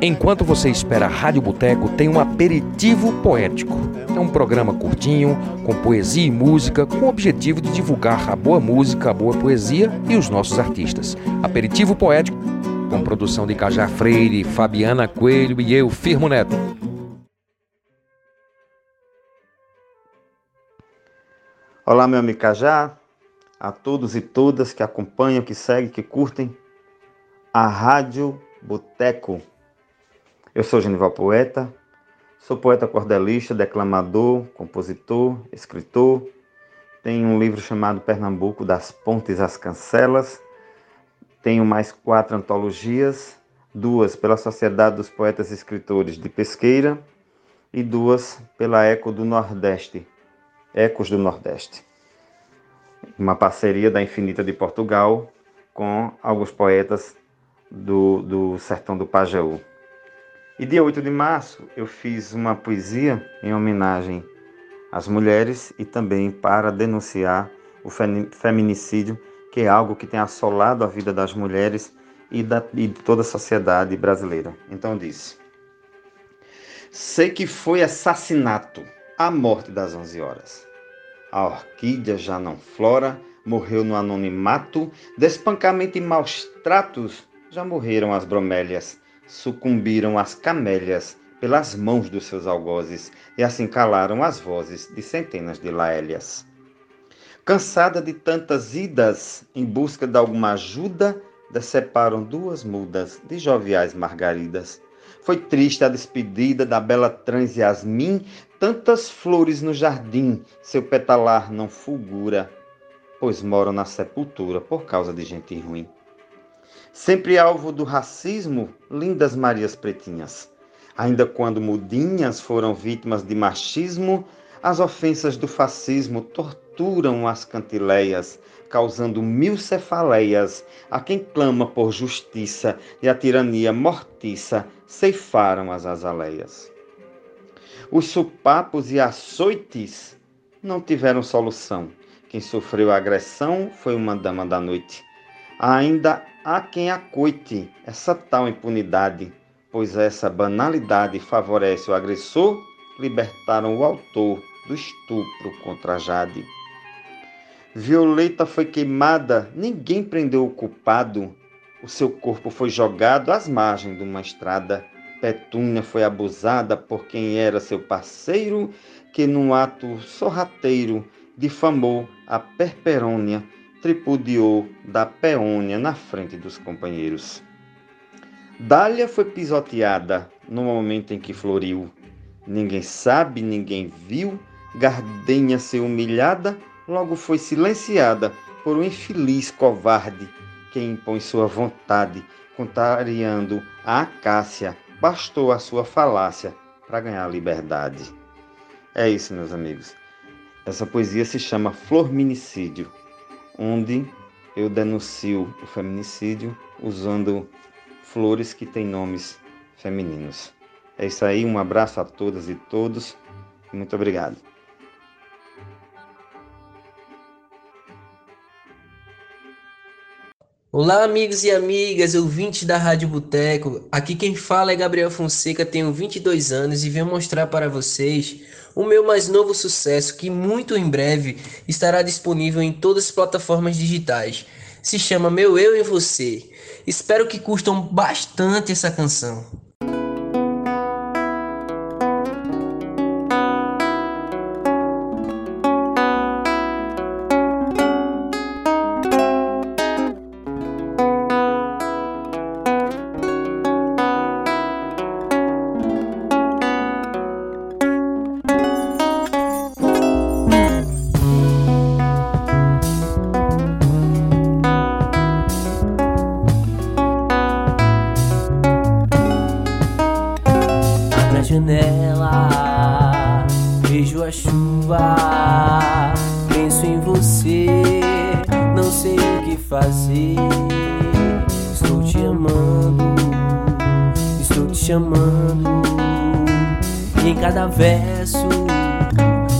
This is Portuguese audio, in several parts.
Enquanto você espera a Rádio Boteco, tem um aperitivo poético. É um programa curtinho, com poesia e música, com o objetivo de divulgar a boa música, a boa poesia e os nossos artistas. Aperitivo poético, com produção de Cajá Freire, Fabiana Coelho e eu, Firmo Neto. Olá, meu amigo Cajá, a todos e todas que acompanham, que seguem, que curtem a Rádio Boteco. Eu sou Genival Poeta, sou poeta cordelista, declamador, compositor, escritor. Tenho um livro chamado Pernambuco das Pontes às Cancelas. Tenho mais quatro antologias, duas pela Sociedade dos Poetas e Escritores de Pesqueira e duas pela Eco do Nordeste, Ecos do Nordeste. Uma parceria da Infinita de Portugal com alguns poetas do, do sertão do Pajeú. E dia 8 de março eu fiz uma poesia em homenagem às mulheres e também para denunciar o feminicídio, que é algo que tem assolado a vida das mulheres e, da, e de toda a sociedade brasileira. Então disse: Sei que foi assassinato, a morte das 11 horas. A orquídea já não flora, morreu no anonimato, despancamento e maus tratos, já morreram as bromélias sucumbiram as camélias pelas mãos dos seus algozes e assim calaram as vozes de centenas de laélias. Cansada de tantas idas em busca de alguma ajuda, deceparam duas mudas de joviais margaridas. Foi triste a despedida da bela trans Yasmin, tantas flores no jardim, seu petalar não fulgura, pois moram na sepultura por causa de gente ruim. Sempre alvo do racismo, lindas Marias Pretinhas. Ainda quando mudinhas foram vítimas de machismo, as ofensas do fascismo torturam as cantileias, causando mil cefaleias a quem clama por justiça e a tirania mortiça ceifaram as azaleias. Os supapos e açoites não tiveram solução. Quem sofreu a agressão foi uma dama da noite. Ainda há quem acoite essa tal impunidade, pois essa banalidade favorece o agressor, libertaram o autor do estupro contra Jade. Violeta foi queimada, ninguém prendeu o culpado. O seu corpo foi jogado às margens de uma estrada. Petúnia foi abusada por quem era seu parceiro, que num ato sorrateiro difamou a Perperônia tripudiou da peônia na frente dos companheiros. Dália foi pisoteada no momento em que floriu. Ninguém sabe, ninguém viu. Gardenha ser humilhada, logo foi silenciada por um infeliz covarde que impõe sua vontade, contrariando a acácia. Bastou a sua falácia para ganhar a liberdade. É isso, meus amigos. Essa poesia se chama Florminicídio onde eu denuncio o feminicídio usando flores que têm nomes femininos. É isso aí, um abraço a todas e todos. Muito obrigado. Olá, amigos e amigas, ouvintes da Rádio Boteco. Aqui quem fala é Gabriel Fonseca, tenho 22 anos e venho mostrar para vocês o meu mais novo sucesso, que muito em breve estará disponível em todas as plataformas digitais. Se chama Meu Eu e Você. Espero que curtam bastante essa canção. Fazer. Estou te amando, estou te chamando. E em cada verso,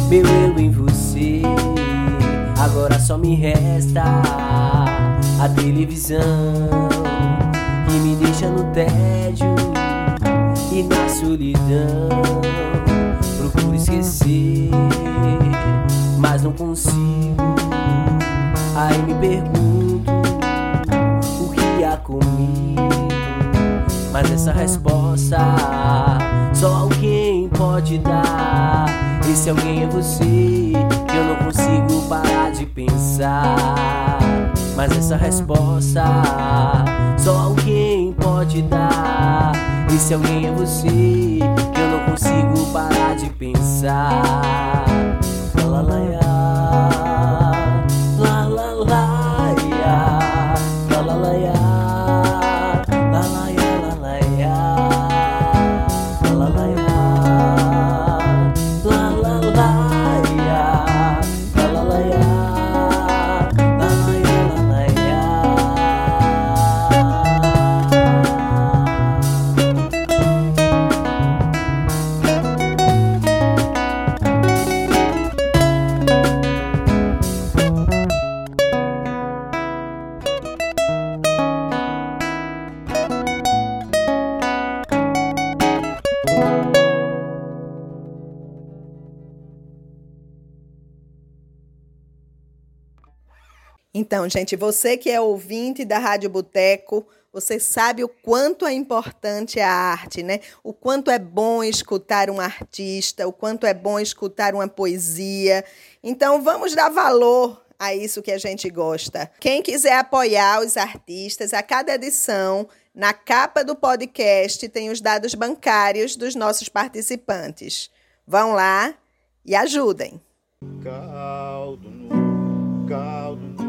meu eu em você. Agora só me resta a televisão que me deixa no tédio. Na solidão procuro esquecer, mas não consigo. Aí me pergunto o que há comigo. Mas essa resposta só alguém pode dar. Esse alguém é você, que eu não consigo parar de pensar. Mas essa resposta só alguém pode dar. Esse alguém é você, eu não consigo parar de pensar. Então, gente, você que é ouvinte da Rádio Boteco, você sabe o quanto é importante a arte, né? O quanto é bom escutar um artista, o quanto é bom escutar uma poesia. Então, vamos dar valor a isso que a gente gosta. Quem quiser apoiar os artistas, a cada edição, na capa do podcast, tem os dados bancários dos nossos participantes. Vão lá e ajudem. Caldo no, caldo no.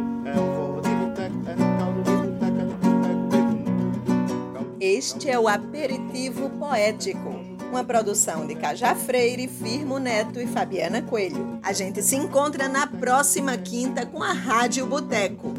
Este é o Aperitivo Poético, uma produção de Cajá Freire, Firmo Neto e Fabiana Coelho. A gente se encontra na próxima quinta com a Rádio Boteco.